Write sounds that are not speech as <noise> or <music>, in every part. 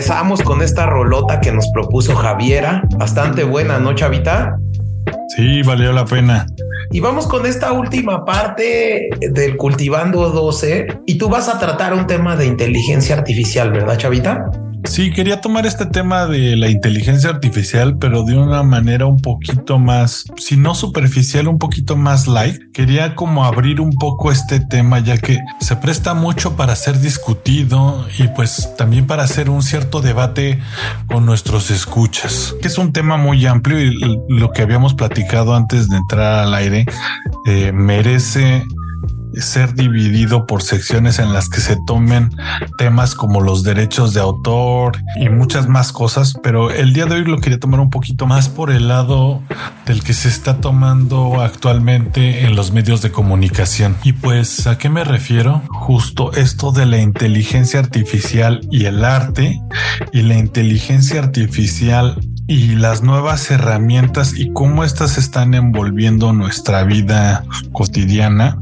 regresamos con esta rolota que nos propuso Javiera. Bastante buena, ¿no, Chavita? Sí, valió la pena. Y vamos con esta última parte del Cultivando 12 y tú vas a tratar un tema de inteligencia artificial, ¿verdad, Chavita? Sí, quería tomar este tema de la inteligencia artificial, pero de una manera un poquito más, si no superficial, un poquito más light. Quería como abrir un poco este tema, ya que se presta mucho para ser discutido y pues también para hacer un cierto debate con nuestros escuchas, que es un tema muy amplio y lo que habíamos platicado antes de entrar al aire eh, merece ser dividido por secciones en las que se tomen temas como los derechos de autor y muchas más cosas, pero el día de hoy lo quería tomar un poquito más por el lado del que se está tomando actualmente en los medios de comunicación. Y pues, ¿a qué me refiero? Justo esto de la inteligencia artificial y el arte y la inteligencia artificial y las nuevas herramientas y cómo estas están envolviendo nuestra vida cotidiana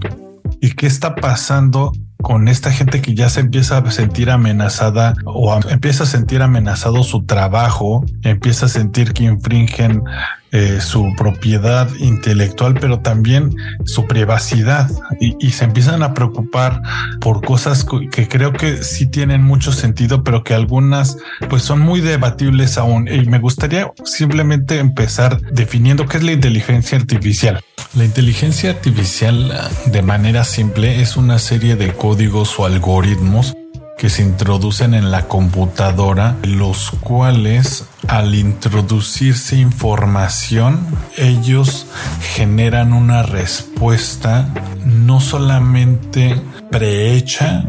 ¿Y qué está pasando con esta gente que ya se empieza a sentir amenazada o empieza a sentir amenazado su trabajo, empieza a sentir que infringen eh, su propiedad intelectual, pero también su privacidad y, y, se empiezan a preocupar por cosas que creo que sí tienen mucho sentido, pero que algunas pues son muy debatibles aún. Y me gustaría simplemente empezar definiendo qué es la inteligencia artificial. La inteligencia artificial de manera simple es una serie de códigos o algoritmos que se introducen en la computadora, los cuales al introducirse información, ellos generan una respuesta no solamente prehecha,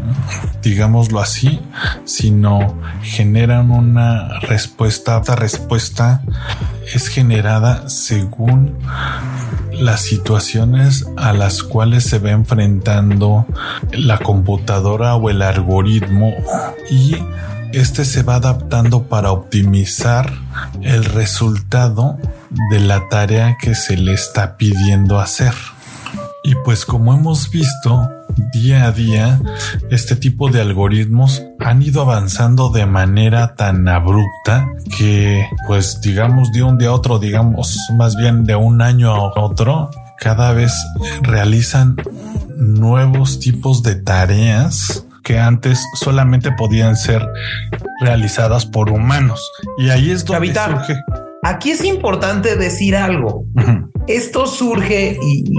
digámoslo así, sino generan una respuesta. Esta respuesta es generada según las situaciones a las cuales se va enfrentando la computadora o el algoritmo y este se va adaptando para optimizar el resultado de la tarea que se le está pidiendo hacer. Y pues como hemos visto, día a día, este tipo de algoritmos han ido avanzando de manera tan abrupta que, pues digamos, de un día a otro, digamos, más bien de un año a otro, cada vez realizan nuevos tipos de tareas que antes solamente podían ser realizadas por humanos. Y ahí es donde surge. Aquí es importante decir algo. Esto surge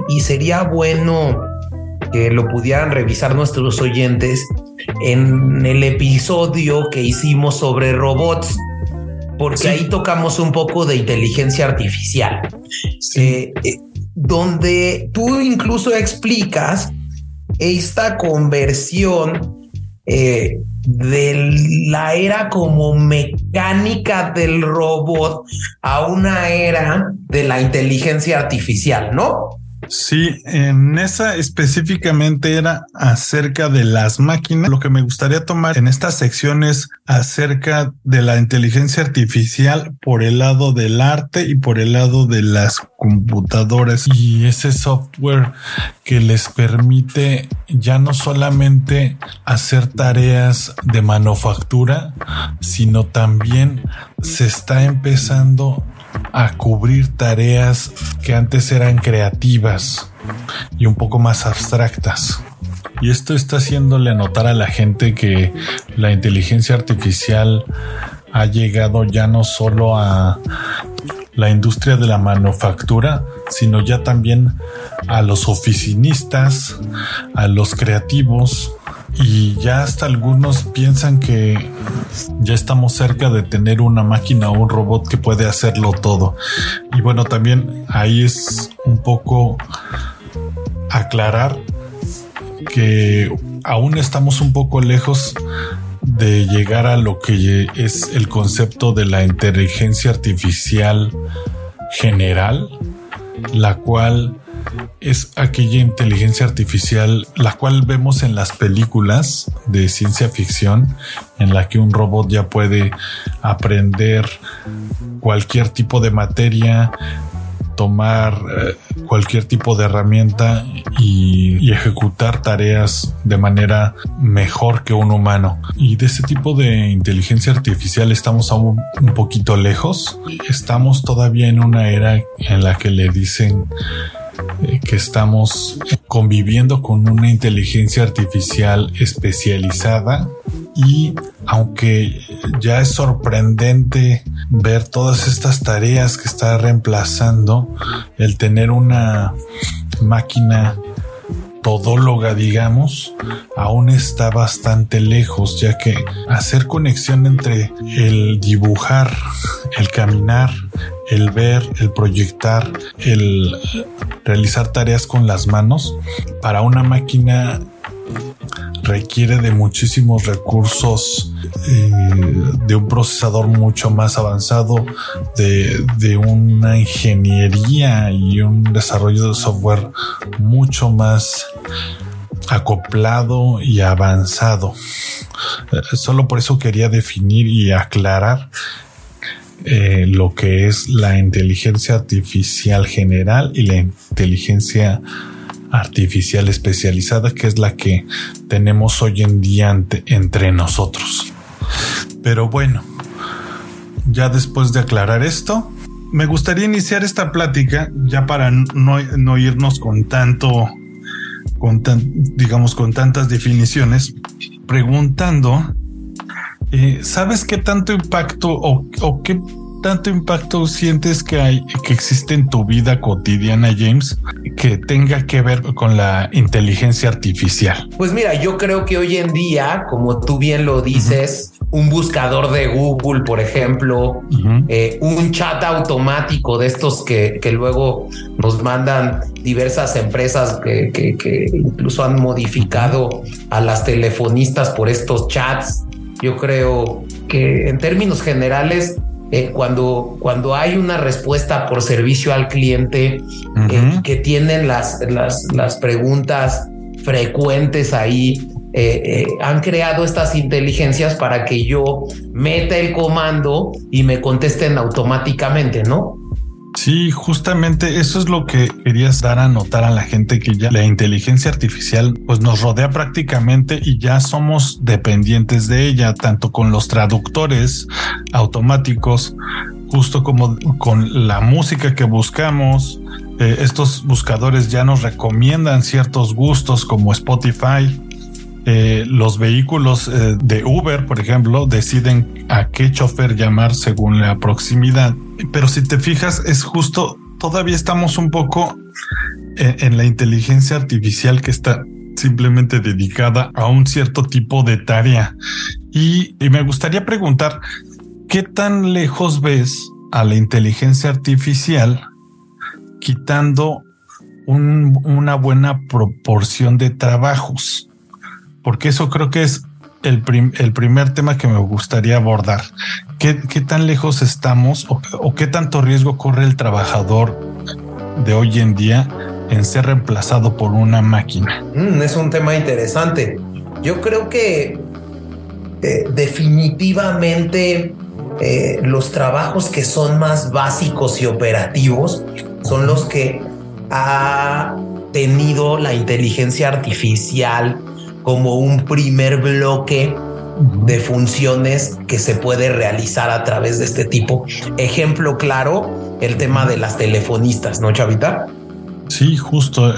y, sería bueno que lo pudieran revisar nuestros oyentes en el episodio que hicimos sobre robots, porque ahí tocamos un poco de inteligencia artificial, eh, eh, donde tú incluso explicas esta conversión eh, de la era como mecánica del robot a una era de la inteligencia artificial, ¿no? Sí, en esa específicamente era acerca de las máquinas. Lo que me gustaría tomar en estas secciones acerca de la inteligencia artificial por el lado del arte y por el lado de las computadoras y ese software que les permite ya no solamente hacer tareas de manufactura, sino también se está empezando a cubrir tareas que antes eran creativas y un poco más abstractas. Y esto está haciéndole notar a la gente que la inteligencia artificial ha llegado ya no solo a la industria de la manufactura, sino ya también a los oficinistas, a los creativos, y ya hasta algunos piensan que ya estamos cerca de tener una máquina o un robot que puede hacerlo todo. Y bueno, también ahí es un poco aclarar que aún estamos un poco lejos de llegar a lo que es el concepto de la inteligencia artificial general, la cual es aquella inteligencia artificial la cual vemos en las películas de ciencia ficción en la que un robot ya puede aprender cualquier tipo de materia tomar eh, cualquier tipo de herramienta y, ejecutar tareas de manera mejor que un humano. Y de ese tipo de inteligencia artificial estamos aún un poquito lejos. Estamos todavía en una era en la que le dicen eh, que estamos conviviendo con una inteligencia artificial especializada y aunque ya es sorprendente ver todas estas tareas que está reemplazando, el tener una máquina todóloga, digamos, aún está bastante lejos, ya que hacer conexión entre el dibujar, el caminar, el ver, el proyectar, el realizar tareas con las manos, para una máquina requiere de muchísimos recursos, eh, de un procesador mucho más avanzado, de, de, una ingeniería y un desarrollo de software mucho más acoplado y avanzado. Eh, solo por eso quería definir y aclarar eh, lo que es la inteligencia artificial general y la inteligencia artificial especializada, que es la que tenemos hoy en día entre nosotros. Pero bueno, ya después de aclarar esto, me gustaría iniciar esta plática ya para no, irnos con tanto, con digamos, con tantas definiciones, preguntando, eh, ¿sabes qué tanto impacto o qué tanto impacto sientes que hay, que existe en tu vida cotidiana, James, que tenga que ver con la inteligencia artificial? Pues mira, yo creo que hoy en día, como tú bien lo dices, un buscador de Google, por ejemplo, eh, un chat automático de estos que, que luego nos mandan diversas empresas que, que, que incluso han modificado a las telefonistas por estos chats. Yo creo que en términos generales eh, cuando, cuando hay una respuesta por servicio al cliente eh, que tienen las, las, las, preguntas frecuentes ahí, eh, han creado estas inteligencias para que yo meta el comando y me contesten automáticamente, ¿no? Sí, justamente eso es lo que querías dar a notar a la gente que ya la inteligencia artificial pues nos rodea prácticamente y ya somos dependientes de ella, tanto con los traductores automáticos, justo como con la música que buscamos. Eh, estos buscadores ya nos recomiendan ciertos gustos como Spotify. Eh, los vehículos eh, de Uber, por ejemplo, deciden a qué chofer llamar según la proximidad pero si te fijas, es justo, todavía estamos un poco en, la inteligencia artificial que está simplemente dedicada a un cierto tipo de tarea. Y, me gustaría preguntar, ¿qué tan lejos ves a la inteligencia artificial quitando una buena proporción de trabajos? Porque eso creo que es el, primer tema que me gustaría abordar. ¿Qué, tan lejos estamos o, qué tanto riesgo corre el trabajador de hoy en día en ser reemplazado por una máquina? Mm, es un tema interesante. Yo creo que eh, definitivamente eh, los trabajos que son más básicos y operativos son los que ha tenido la inteligencia artificial como un primer bloque de funciones que se puede realizar a través de este tipo. Ejemplo claro, el tema de las telefonistas, ¿no, Chavita? Sí, justo.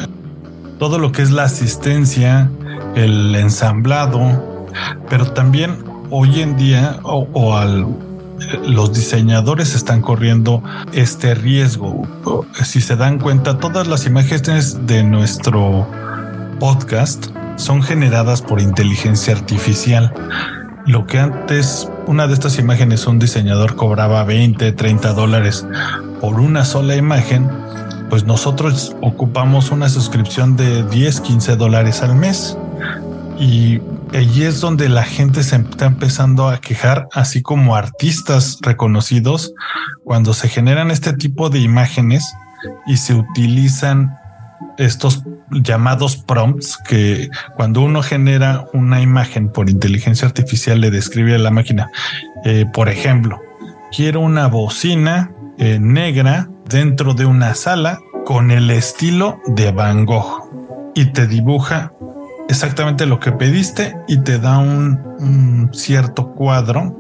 Todo lo que es la asistencia, el ensamblado, pero también hoy en día o, al los diseñadores están corriendo este riesgo. Si se dan cuenta, todas las imágenes de nuestro podcast son generadas por inteligencia artificial. Lo que antes una de estas imágenes un diseñador cobraba 20, 30 dólares por una sola imagen, pues nosotros ocupamos una suscripción de 10, 15 dólares al mes. Y allí es donde la gente se está empezando a quejar, así como artistas reconocidos, cuando se generan este tipo de imágenes y se utilizan estos llamados prompts que cuando uno genera una imagen por inteligencia artificial le describe a la máquina, eh, por ejemplo, quiero una bocina eh, negra dentro de una sala con el estilo de Van Gogh y te dibuja exactamente lo que pediste y te da un, cierto cuadro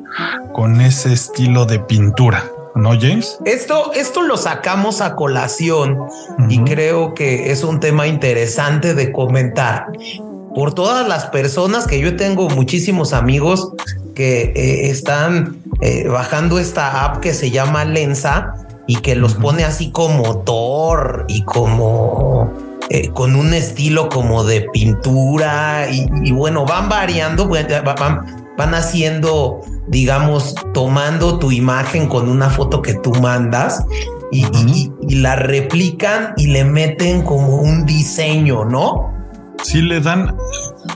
con ese estilo de pintura. ¿No, James? Esto, esto lo sacamos a colación y creo que es un tema interesante de comentar. Por todas las personas que yo tengo muchísimos amigos que eh, están eh, bajando esta app que se llama Lensa y que los pone así como Thor y como eh, con un estilo como de pintura y, bueno, van variando, van, van haciendo, digamos, tomando tu imagen con una foto que tú mandas y, y, la replican y le meten como un diseño, ¿no? Sí le dan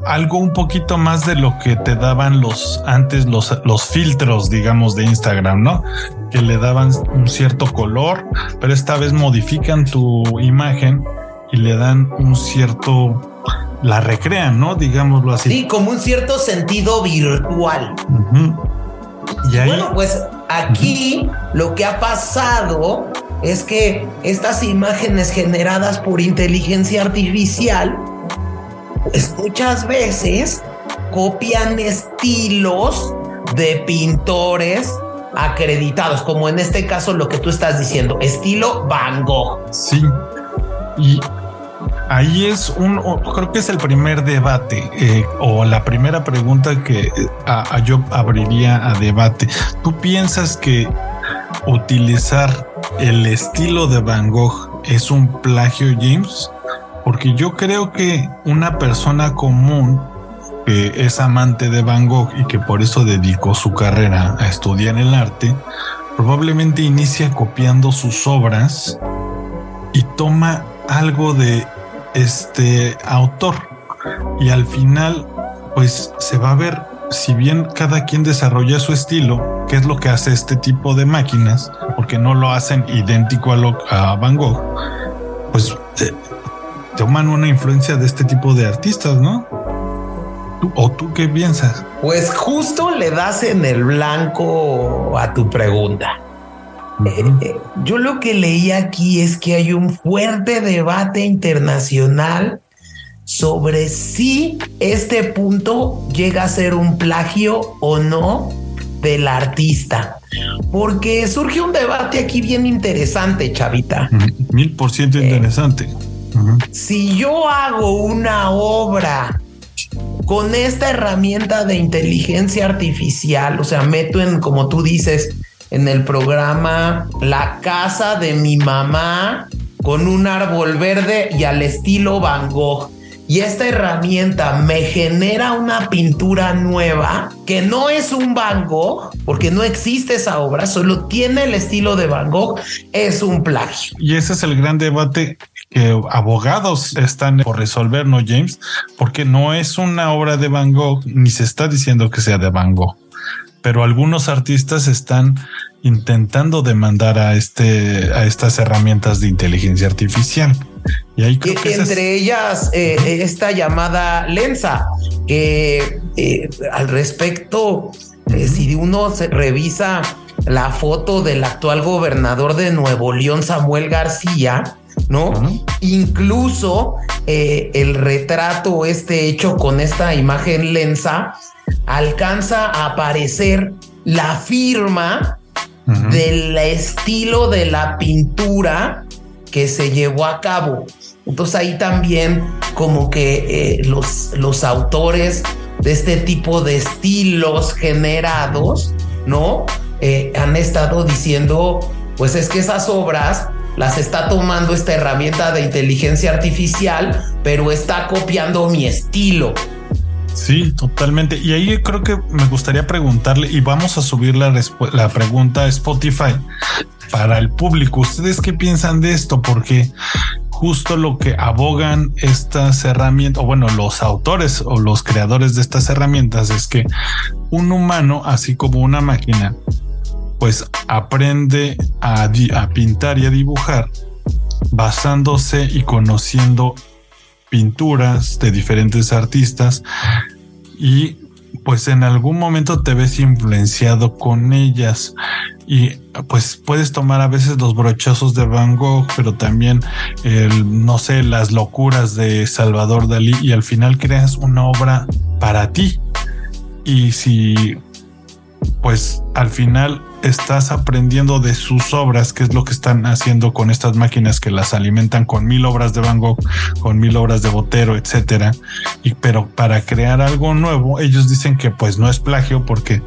algo un poquito más de lo que te daban los antes los, los filtros, digamos, de Instagram, ¿no? Que le daban un cierto color, pero esta vez modifican tu imagen y le dan un cierto la recrean, ¿no? Digámoslo así. Sí, como un cierto sentido virtual. Y ahí, bueno, pues aquí lo que ha pasado es que estas imágenes generadas por inteligencia artificial, pues muchas veces copian estilos de pintores acreditados, como en este caso lo que tú estás diciendo, estilo Van Gogh. Sí. Y ahí es un, creo que es el primer debate eh, o la primera pregunta que yo abriría a debate. ¿Tú piensas que utilizar el estilo de Van Gogh es un plagio, James? Porque yo creo que una persona común que es amante de Van Gogh y que por eso dedicó su carrera a estudiar el arte, probablemente inicia copiando sus obras y toma algo de este autor y al final pues se va a ver si bien cada quien desarrolla su estilo, qué es lo que hace este tipo de máquinas, porque no lo hacen idéntico a, lo, a Van Gogh, pues eh, toman una influencia de este tipo de artistas, ¿no? ¿O tú qué piensas? Pues justo le das en el blanco a tu pregunta. Eh, yo lo que leí aquí es que hay un fuerte debate internacional sobre si este punto llega a ser un plagio o no del artista. Porque surge un debate aquí bien interesante, Chavita. Mil por ciento eh, interesante. Si yo hago una obra con esta herramienta de inteligencia artificial, o sea, meto en, como tú dices, en el programa La casa de mi mamá con un árbol verde y al estilo Van Gogh. Y esta herramienta me genera una pintura nueva que no es un Van Gogh, porque no existe esa obra, solo tiene el estilo de Van Gogh, es un plagio. Y ese es el gran debate que abogados están por resolver, ¿no, James? Porque no es una obra de Van Gogh, ni se está diciendo que sea de Van Gogh pero algunos artistas están intentando demandar a este a estas herramientas de inteligencia artificial. Y ahí creo que, entre ellas eh, esta llamada Lensa, que eh, al respecto, eh, si uno se revisa la foto del actual gobernador de Nuevo León, Samuel García, ¿no? Incluso el retrato este hecho con esta imagen Lensa alcanza a aparecer la firma del estilo de la pintura que se llevó a cabo. Entonces ahí también como que eh, los, los autores de este tipo de estilos generados, ¿no? Eh, han estado diciendo, pues es que esas obras las está tomando esta herramienta de inteligencia artificial, pero está copiando mi estilo. Sí, totalmente. Y ahí creo que me gustaría preguntarle, y vamos a subir la, la pregunta a Spotify para el público. ¿Ustedes qué piensan de esto? Porque justo lo que abogan estas herramientas, o bueno, los autores o los creadores de estas herramientas es que un humano, así como una máquina, pues aprende a, a pintar y a dibujar basándose y conociendo pinturas de diferentes artistas y pues en algún momento te ves influenciado con ellas y pues puedes tomar a veces los brochazos de Van Gogh, pero también el, no sé, las locuras de Salvador Dalí y al final creas una obra para ti. Y si pues al final estás aprendiendo de sus obras, que es lo que están haciendo con estas máquinas que las alimentan con mil obras de Van Gogh, con mil obras de Botero, etcétera. Y pero para crear algo nuevo, ellos dicen que pues no es plagio porque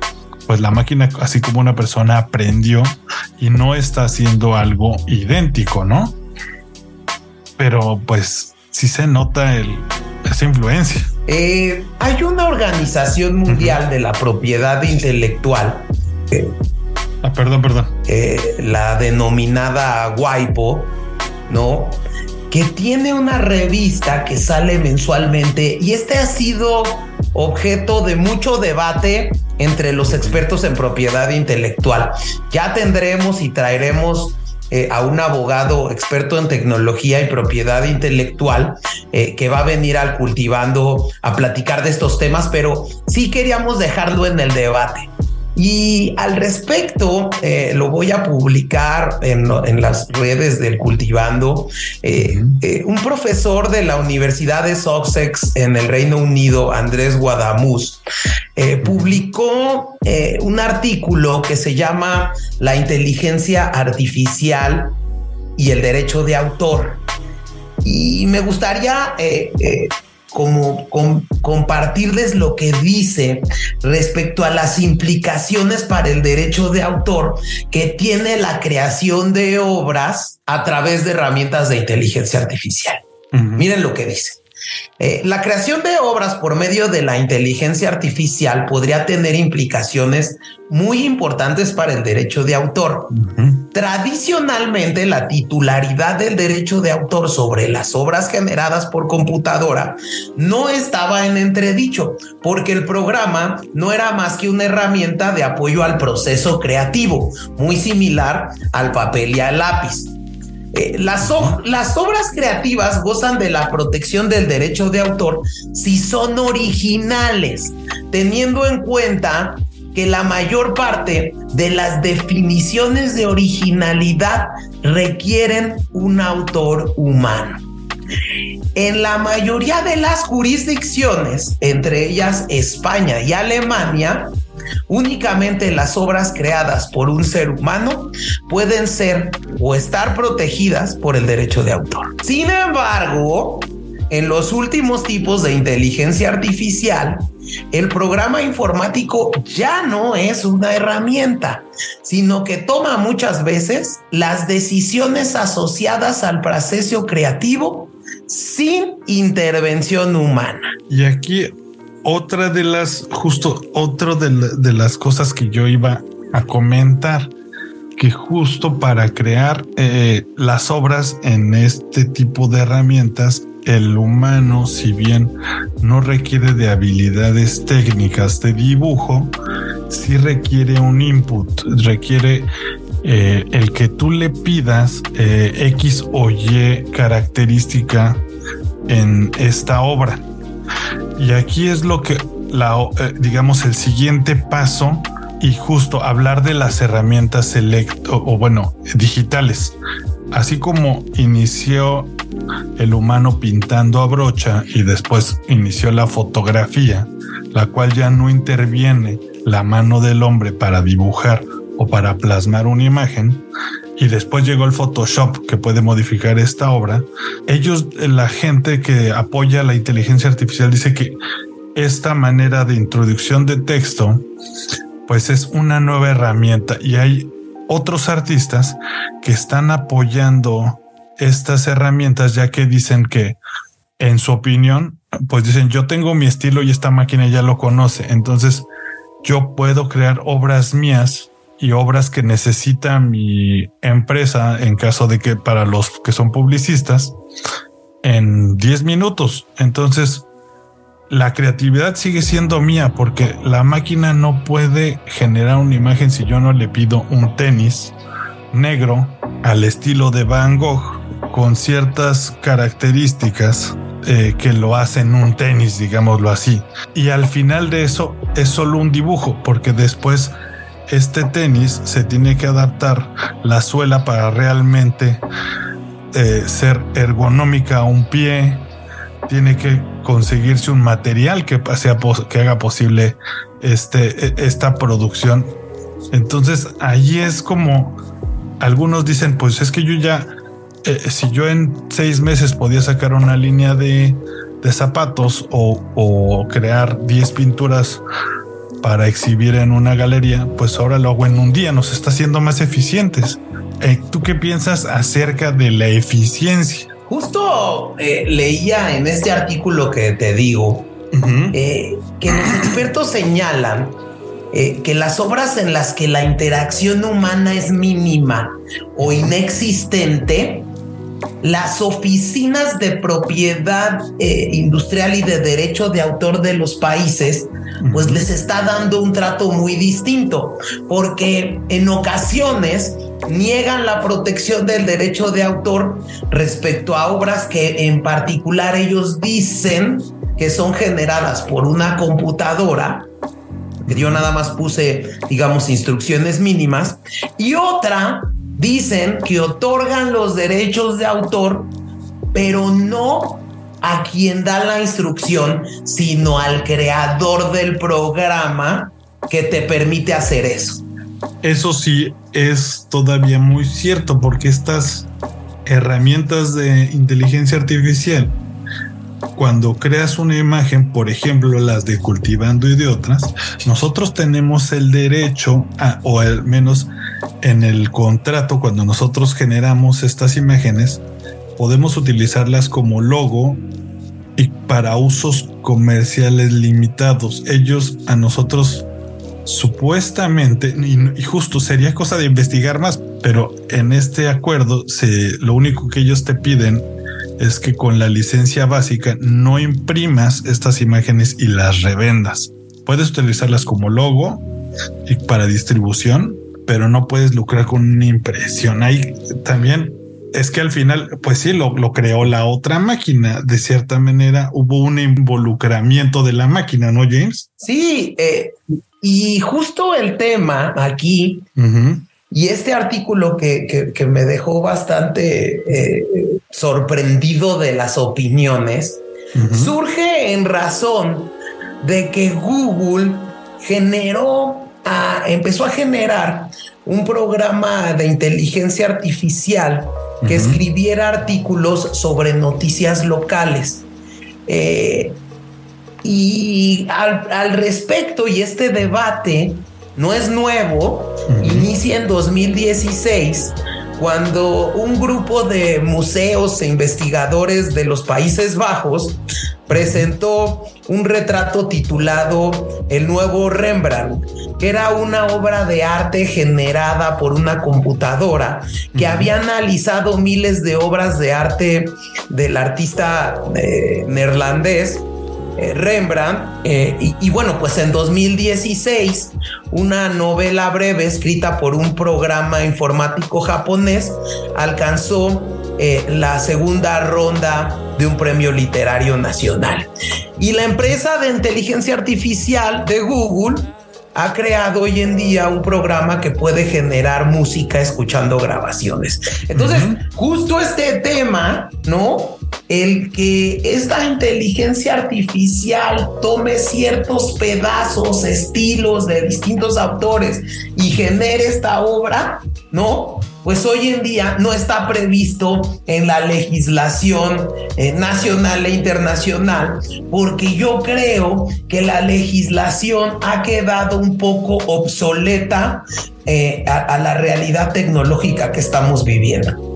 pues la máquina, así como una persona aprendió y no está haciendo algo idéntico, ¿no? Pero pues sí se nota el, esa influencia. Eh, hay una organización mundial de la propiedad intelectual. Ah, perdón, perdón. Eh, la denominada WIPO, ¿no? Que tiene una revista que sale mensualmente y este ha sido objeto de mucho debate entre los expertos en propiedad intelectual. Ya tendremos y traeremos eh, a un abogado experto en tecnología y propiedad intelectual eh, que va a venir al cultivando a platicar de estos temas, pero sí queríamos dejarlo en el debate. Y al respecto, eh, lo voy a publicar en, las redes del Cultivando. Eh, eh, un profesor de la Universidad de Sussex en el Reino Unido, Andrés Guadamuz, publicó un artículo que se llama La inteligencia artificial y el derecho de autor. Y me gustaría como compartirles lo que dice respecto a las implicaciones para el derecho de autor que tiene la creación de obras a través de herramientas de inteligencia artificial. Miren lo que dice. Eh, la creación de obras por medio de la inteligencia artificial podría tener implicaciones muy importantes para el derecho de autor. Tradicionalmente, la titularidad del derecho de autor sobre las obras generadas por computadora no estaba en entredicho, porque el programa no era más que una herramienta de apoyo al proceso creativo, muy similar al papel y al lápiz. Eh, las, las obras creativas gozan de la protección del derecho de autor si son originales, teniendo en cuenta que la mayor parte de las definiciones de originalidad requieren un autor humano. En la mayoría de las jurisdicciones, entre ellas España y Alemania, Únicamente las obras creadas por un ser humano pueden ser o estar protegidas por el derecho de autor. Sin embargo, en los últimos tipos de inteligencia artificial, el programa informático ya no es una herramienta, sino que toma muchas veces las decisiones asociadas al proceso creativo sin intervención humana. Y aquí otra de las, justo otra de, las cosas que yo iba a comentar, que justo para crear eh, las obras en este tipo de herramientas, el humano, si bien no requiere de habilidades técnicas de dibujo, sí requiere un input, requiere eh, el que tú le pidas eh, X o Y característica en esta obra. Y aquí es lo que, la, eh, digamos, el siguiente paso y justo hablar de las herramientas select o, bueno, digitales. Así como inició el humano pintando a brocha y después inició la fotografía, la cual ya no interviene la mano del hombre para dibujar o para plasmar una imagen, y después llegó el Photoshop que puede modificar esta obra, ellos, la gente que apoya la inteligencia artificial dice que esta manera de introducción de texto, pues es una nueva herramienta. Y hay otros artistas que están apoyando estas herramientas ya que dicen que en su opinión, pues dicen yo tengo mi estilo y esta máquina ya lo conoce, entonces yo puedo crear obras mías y obras que necesita mi empresa en caso de que para los que son publicistas en 10 minutos. Entonces, la creatividad sigue siendo mía porque la máquina no puede generar una imagen si yo no le pido un tenis negro al estilo de Van Gogh con ciertas características eh, que lo hace en un tenis, digámoslo así. Y al final de eso es solo un dibujo, porque después este tenis se tiene que adaptar la suela para realmente eh, ser ergonómica a un pie. Tiene que conseguirse un material que, que haga posible este, e, esta producción. Entonces ahí es como algunos dicen, pues es que yo ya eh, si yo en seis meses podía sacar una línea de, zapatos o, crear 10 pinturas para exhibir en una galería, pues ahora lo hago en un día, nos está haciendo más eficientes. Eh, ¿Tú qué piensas acerca de la eficiencia? Justo eh, leía en este artículo que te digo que los expertos señalan que las obras en las que la interacción humana es mínima o inexistente las oficinas de propiedad eh, industrial y de derecho de autor de los países, pues les está dando un trato muy distinto, porque en ocasiones niegan la protección del derecho de autor respecto a obras que en particular ellos dicen que son generadas por una computadora, yo nada más puse, digamos, instrucciones mínimas, y otra dicen que otorgan los derechos de autor, pero no a quien da la instrucción, sino al creador del programa que te permite hacer eso. Eso sí es todavía muy cierto porque estas herramientas de inteligencia artificial, cuando creas una imagen, por ejemplo las de cultivando y de otras, nosotros tenemos el derecho, a, o al menos en el contrato, cuando nosotros generamos estas imágenes, podemos utilizarlas como logo y para usos comerciales limitados. Ellos a nosotros supuestamente, y, justo sería cosa de investigar más, pero en este acuerdo se, lo único que ellos te piden es que con la licencia básica no imprimas estas imágenes y las revendas. Puedes utilizarlas como logo y para distribución, pero no puedes lucrar con una impresión. Ahí también es que al final, pues sí, lo, lo, creó la otra máquina. De cierta manera hubo un involucramiento de la máquina, ¿no, James? Sí, eh, y justo el tema aquí, y este artículo que, que, me dejó bastante eh, sorprendido de las opiniones, surge en razón de que Google generó empezó a generar un programa de inteligencia artificial que escribiera artículos sobre noticias locales. Eh, y al, respecto, y este debate no es nuevo, inicia en 2016 cuando un grupo de museos e investigadores de los Países Bajos presentó un retrato titulado El nuevo Rembrandt, que era una obra de arte generada por una computadora que había analizado miles de obras de arte del artista eh, neerlandés eh, Rembrandt. Eh, y, bueno, pues en 2016, una novela breve escrita por un programa informático japonés alcanzó eh, la segunda ronda de un premio literario nacional. Y la empresa de inteligencia artificial de Google ha creado hoy en día un programa que puede generar música escuchando grabaciones. Entonces, justo este tema, ¿no? El que esta inteligencia artificial tome ciertos pedazos, estilos de distintos autores y genere esta obra, ¿no? pues hoy en día no está previsto en la legislación eh, nacional e internacional, porque yo creo que la legislación ha quedado un poco obsoleta eh, a, la realidad tecnológica que estamos viviendo.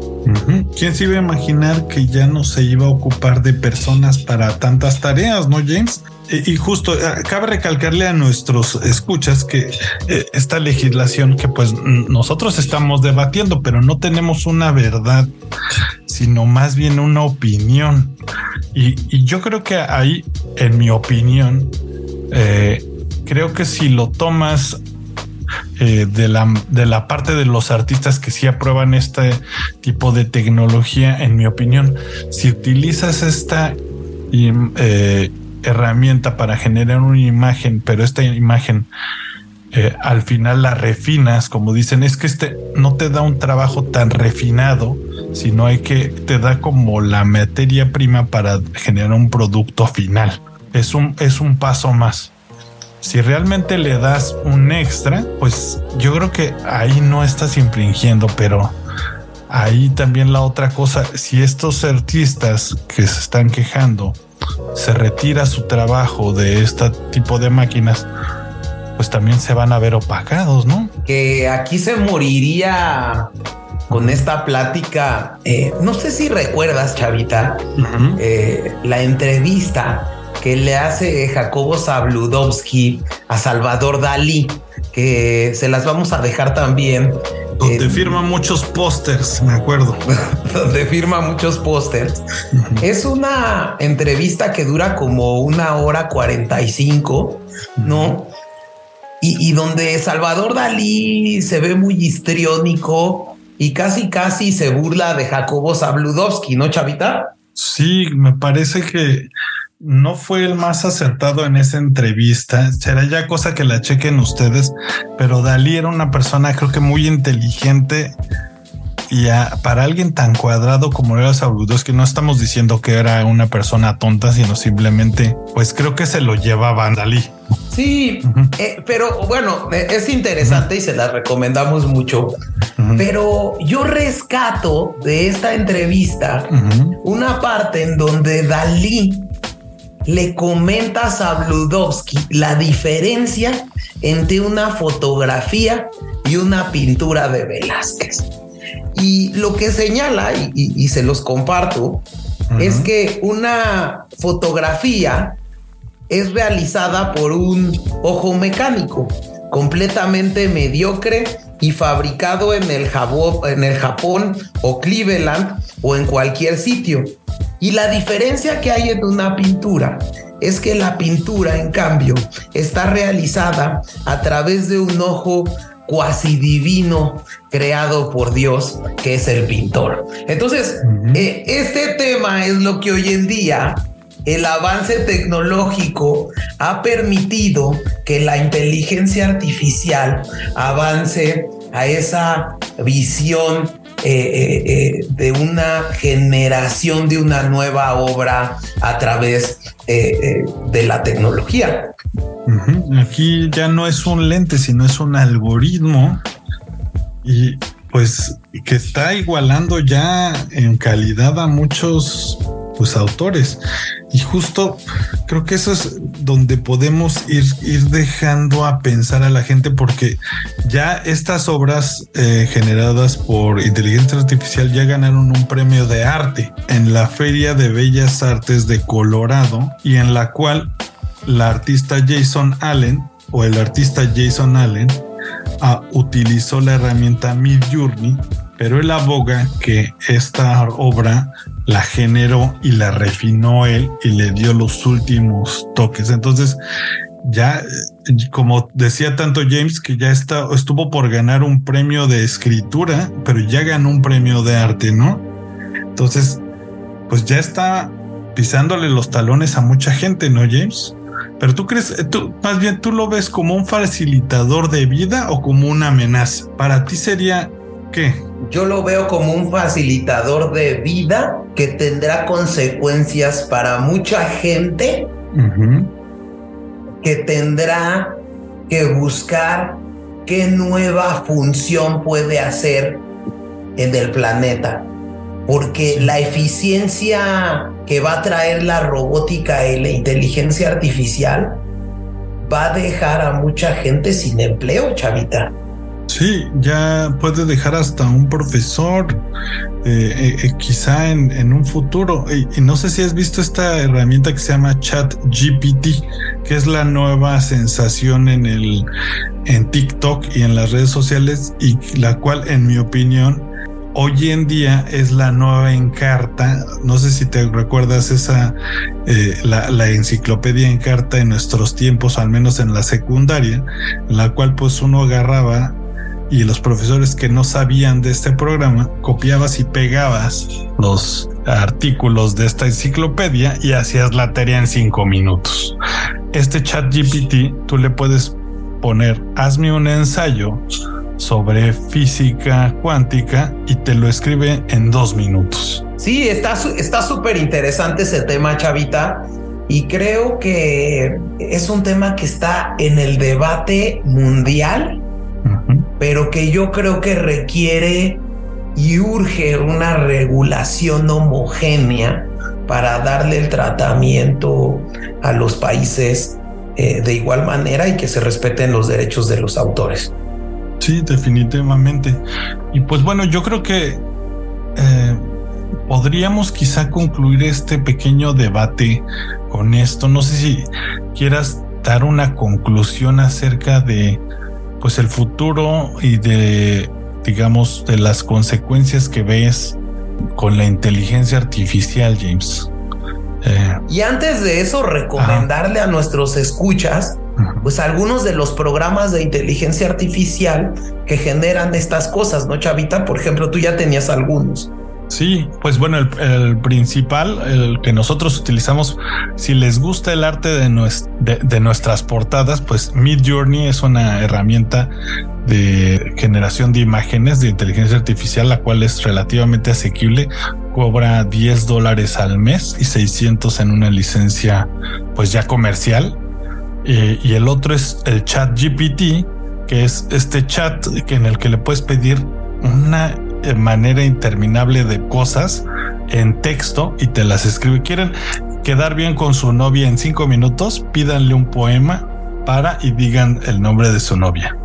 ¿Quién se iba a imaginar que ya no se iba a ocupar de personas para tantas tareas, no, James? Y justo, eh, cabe recalcarle a nuestros escuchas que eh, esta legislación que pues nosotros estamos debatiendo, pero no tenemos una verdad, sino más bien una opinión. Y, yo creo que ahí, en mi opinión, eh, creo que si lo tomas de, la, de la parte de los artistas que sí aprueban este tipo de tecnología, en mi opinión, si utilizas esta eh, herramienta para generar una imagen, pero esta imagen eh, al final la refinas, como dicen, es que este no te da un trabajo tan refinado, sino hay que te da como la materia prima para generar un producto final. Es un, es un paso más. Si realmente le das un extra, pues yo creo que ahí no estás infringiendo, pero ahí también la otra cosa, si estos artistas que se están quejando se retira su trabajo de este tipo de máquinas, pues también se van a ver opacados, ¿no? Que aquí se moriría con esta plática. Eh, no sé si recuerdas, Chavita, eh, la entrevista que le hace Jacobo Zabludovsky a Salvador Dalí, que se las vamos a dejar también. Donde firma muchos pósters, me acuerdo. <laughs> donde firma muchos pósters. Es una entrevista que dura como una hora 45, ¿no? Y, y, donde Salvador Dalí se ve muy histriónico y casi casi se burla de Jacobo Zabludovsky, ¿no, Chavita? Sí, me parece que no fue el más acertado en esa entrevista. Será ya cosa que la chequen ustedes, pero Dalí era una persona creo que muy inteligente y para alguien tan cuadrado como era que no estamos diciendo que era una persona tonta, sino simplemente, pues creo que se lo llevaba Dalí. Sí, eh, pero bueno, eh, es interesante y se la recomendamos mucho. Pero yo rescato de esta entrevista una parte en donde Dalí le comenta a Sabludowski la diferencia entre una fotografía y una pintura de Velázquez. Y lo que señala, y, se los comparto, es que una fotografía es realizada por un ojo mecánico completamente mediocre y fabricado en el, en el Japón o Cleveland o en cualquier sitio. Y la diferencia que hay en una pintura es que la pintura, en cambio, está realizada a través de un ojo cuasi divino creado por Dios, que es el pintor. Entonces, eh, este tema es lo que hoy en día el avance tecnológico ha permitido que la inteligencia artificial avance a esa visión eh, eh, eh, de una generación de una nueva obra a través de la tecnología. Aquí ya no es un lente, sino es un algoritmo y pues que está igualando ya en calidad a muchos pues autores. Y justo creo que eso es donde podemos ir, ir dejando a pensar a la gente porque ya estas obras eh, generadas por inteligencia artificial ya ganaron un premio de arte en la Feria de Bellas Artes de Colorado y en la cual la artista Jason Allen o el artista Jason Allen ah, utilizó la herramienta Midjourney pero él aboga que esta obra la generó y la refinó él y le dio los últimos toques. Entonces, ya, como decía tanto James, que ya está, estuvo por ganar un premio de escritura, pero ya ganó un premio de arte, ¿no? Entonces, pues ya está pisándole los talones a mucha gente, ¿no, James? Pero tú crees, tú, más bien tú lo ves como un facilitador de vida o como una amenaza. Para ti sería qué? Yo lo veo como un facilitador de vida que tendrá consecuencias para mucha gente que tendrá que buscar qué nueva función puede hacer en el planeta. Porque la eficiencia que va a traer la robótica y la inteligencia artificial va a dejar a mucha gente sin empleo, chavita. Sí, ya puede dejar hasta un profesor, eh, eh, eh, quizá en, un futuro. Y, no sé si has visto esta herramienta que se llama Chat GPT, que es la nueva sensación en el en TikTok y en las redes sociales, y la cual, en mi opinión, hoy en día es la nueva encarta. No sé si te recuerdas esa, la, la, enciclopedia encarta en nuestros tiempos, al menos en la secundaria, en la cual pues uno agarraba y los profesores que no sabían de este programa, copiabas y pegabas los artículos de esta enciclopedia y hacías la tarea en cinco minutos. Este chat GPT, tú le puedes poner, hazme un ensayo sobre física cuántica y te lo escribe en dos minutos. Sí, está súper interesante ese tema, Chavita. Y creo que es un tema que está en el debate mundial, pero que yo creo que requiere y urge una regulación homogénea para darle el tratamiento a los países eh, de igual manera y que se respeten los derechos de los autores. Sí, definitivamente. Y pues bueno, yo creo que eh, podríamos quizá concluir este pequeño debate con esto. No sé si quieras dar una conclusión acerca de pues el futuro y de digamos de las consecuencias que ves con la inteligencia artificial, James. Eh, y antes de eso, recomendarle a nuestros escuchas pues algunos de los programas de inteligencia artificial que generan estas cosas, ¿no, Chavita? Por ejemplo, tú ya tenías algunos. Sí, pues bueno, el, principal, el que nosotros utilizamos, si les gusta el arte de, nuestras portadas, pues Mid Journey es una herramienta de generación de imágenes de inteligencia artificial, la cual es relativamente asequible, cobra 10 dólares al mes y 600 en una licencia pues ya comercial. Eh, y el otro es el chat GPT, que es este chat en el que le puedes pedir una manera interminable de cosas en texto y te las escribe. Quieren quedar bien con su novia en cinco minutos, pídanle un poema para y digan el nombre de su novia.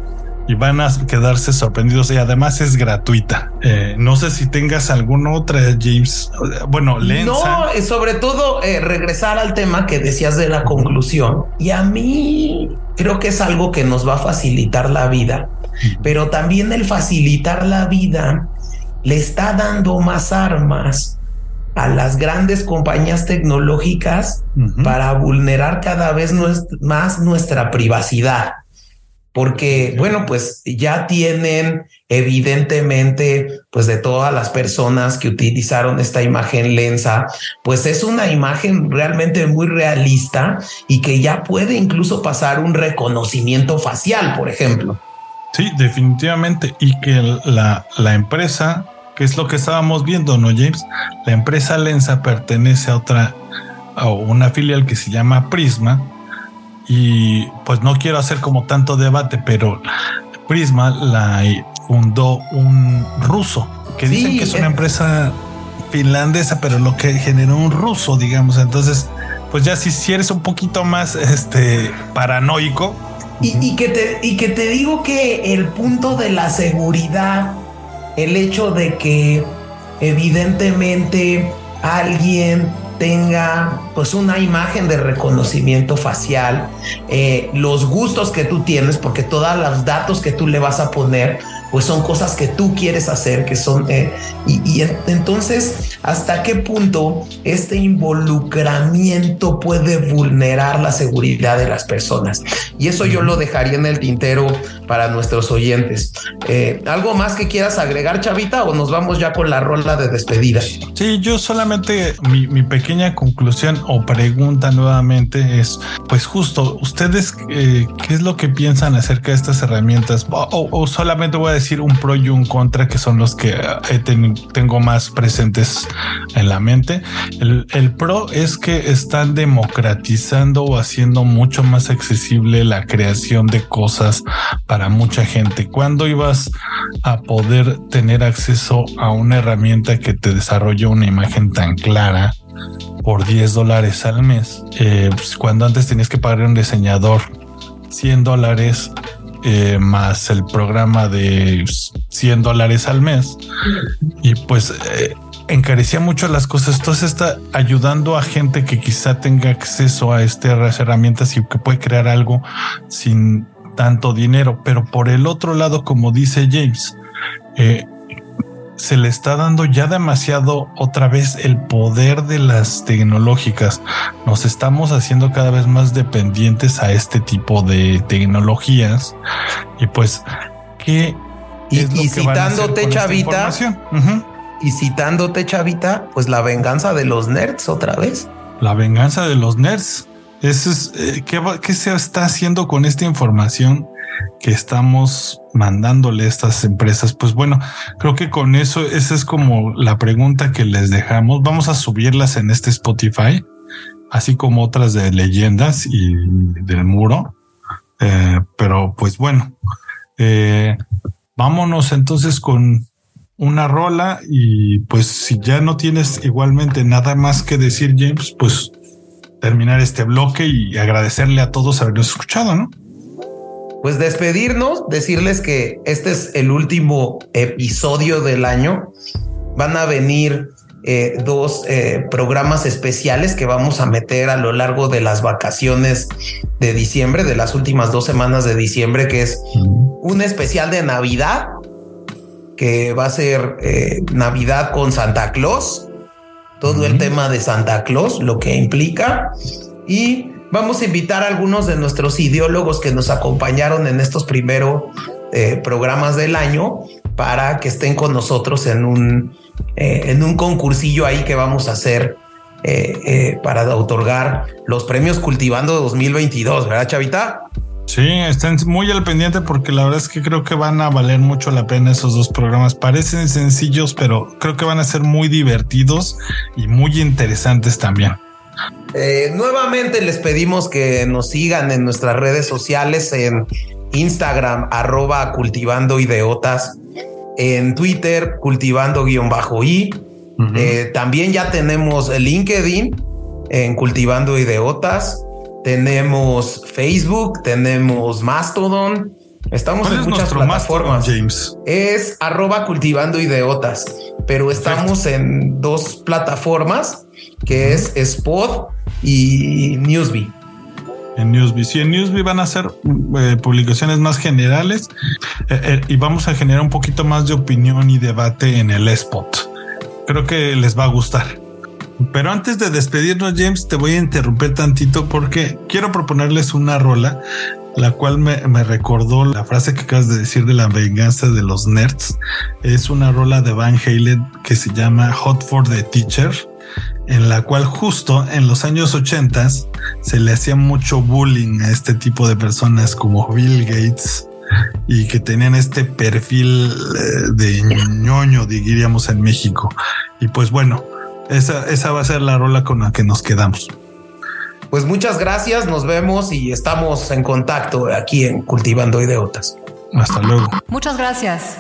Y van a quedarse sorprendidos y además es gratuita. Eh, no sé si tengas alguna otra, James. Bueno, Lenza. No, eh, sobre todo eh, regresar al tema que decías de la conclusión. Y a mí creo que es algo que nos va a facilitar la vida, pero también el facilitar la vida le está dando más armas a las grandes compañías tecnológicas para vulnerar cada vez más nuestra privacidad. Porque, bueno, pues ya tienen evidentemente, pues de todas las personas que utilizaron esta imagen lensa, pues es una imagen realmente muy realista y que ya puede incluso pasar un reconocimiento facial, por ejemplo. Sí, definitivamente. Y que la, la empresa, que es lo que estábamos viendo, ¿no, James? La empresa Lensa pertenece a otra, a una filial que se llama Prisma. Y pues no quiero hacer como tanto debate, pero Prisma la fundó un ruso que dicen que es una empresa finlandesa, pero lo que generó un ruso, digamos. Entonces, pues ya si, si eres un poquito más este paranoico, y, que te, y que te digo que el punto de la seguridad, el hecho de que evidentemente alguien tenga pues una imagen de reconocimiento facial, eh, los gustos que tú tienes, porque todos los datos que tú le vas a poner, pues son cosas que tú quieres hacer, que son... Eh, y, entonces, ¿hasta qué punto este involucramiento puede vulnerar la seguridad de las personas? Y eso yo lo dejaría en el tintero para nuestros oyentes. Eh, ¿Algo más que quieras agregar, Chavita, o nos vamos ya con la rola de despedida? Sí, yo solamente mi, pequeña conclusión o pregunta nuevamente es, pues justo, ¿ustedes eh, qué es lo que piensan acerca de estas herramientas? O, o solamente voy a decir un pro y un contra que son los que eh, tengo más presentes en la mente. El, pro es que están democratizando o haciendo mucho más accesible la creación de cosas para mucha gente. ¿Cuándo ibas a poder tener acceso a una herramienta que te desarrolle una imagen tan clara? por 10 dólares al mes, eh, pues, cuando antes tenías que pagar a un diseñador 100 dólares eh, más el programa de 100 dólares al mes y pues eh, encarecía mucho las cosas. Entonces está ayudando a gente que quizá tenga acceso a estas herramientas y que puede crear algo sin tanto dinero. Pero por el otro lado, como dice James, eh, se le está dando ya demasiado otra vez el poder de las tecnológicas. Nos estamos haciendo cada vez más dependientes a este tipo de tecnologías y pues que y, citándote Chavita, Y citándote, Chavita, pues la venganza de los nerds otra vez. La venganza de los nerds. Eso es, eh, ¿qué, ¿qué, se está haciendo con esta información que estamos mandándole a estas empresas? Pues bueno, creo que con eso, esa es como la pregunta que les dejamos. Vamos a subirlas en este Spotify, así como otras de leyendas y del muro. Eh, pero pues bueno, eh, vámonos entonces con una rola y pues si ya no tienes igualmente nada más que decir James, pues terminar este bloque y agradecerle a todos habernos escuchado, ¿no? Pues despedirnos, decirles que este es el último episodio del año. Van a venir eh, dos eh, programas especiales que vamos a meter a lo largo de las vacaciones de diciembre, de las últimas dos semanas de diciembre, que es un especial de Navidad, que va a ser eh, Navidad con Santa Claus, todo el tema de Santa Claus, lo que implica, y vamos a invitar a algunos de nuestros ideólogos que nos acompañaron en estos primeros programas del año para que estén con nosotros en un eh, en un concursillo ahí que vamos a hacer eh, eh, para otorgar los premios Cultivando 2022, ¿verdad, Chavita? Sí, estén muy al pendiente porque la verdad es que creo que van a valer mucho la pena esos dos programas. Parecen sencillos, pero creo que van a ser muy divertidos y muy interesantes también. nuevamente les pedimos que nos sigan en nuestras redes sociales en Instagram, arroba cultivando ideotas en Twitter, cultivando guion bajo y. Eh, también ya tenemos LinkedIn en Cultivando Ideotas. Tenemos Facebook, tenemos Mastodon. Estamos en muchas plataformas. James? Es arroba cultivando ideotas, pero estamos en dos plataformas que es Spot y Newsby en Newsby. Sí, en Newsby van a ser eh, publicaciones más generales eh, eh, y vamos a generar un poquito más de opinión y debate en el spot. Creo que les va a gustar. Pero antes de despedirnos, James, te voy a interrumpir tantito porque quiero proponerles una rola, la cual me, me recordó la frase que acabas de decir de la venganza de los nerds. Es una rola de Van Halen que se llama Hot for the Teacher en la cual justo en los años 80 se le hacía mucho bullying a este tipo de personas como Bill Gates y que tenían este perfil eh, de ñoño, diríamos en México. Y pues bueno, esa, esa va a ser la rola con la que nos quedamos. Pues muchas gracias, nos vemos y estamos en contacto aquí en Cultivando Ideotas. Hasta luego. Muchas gracias.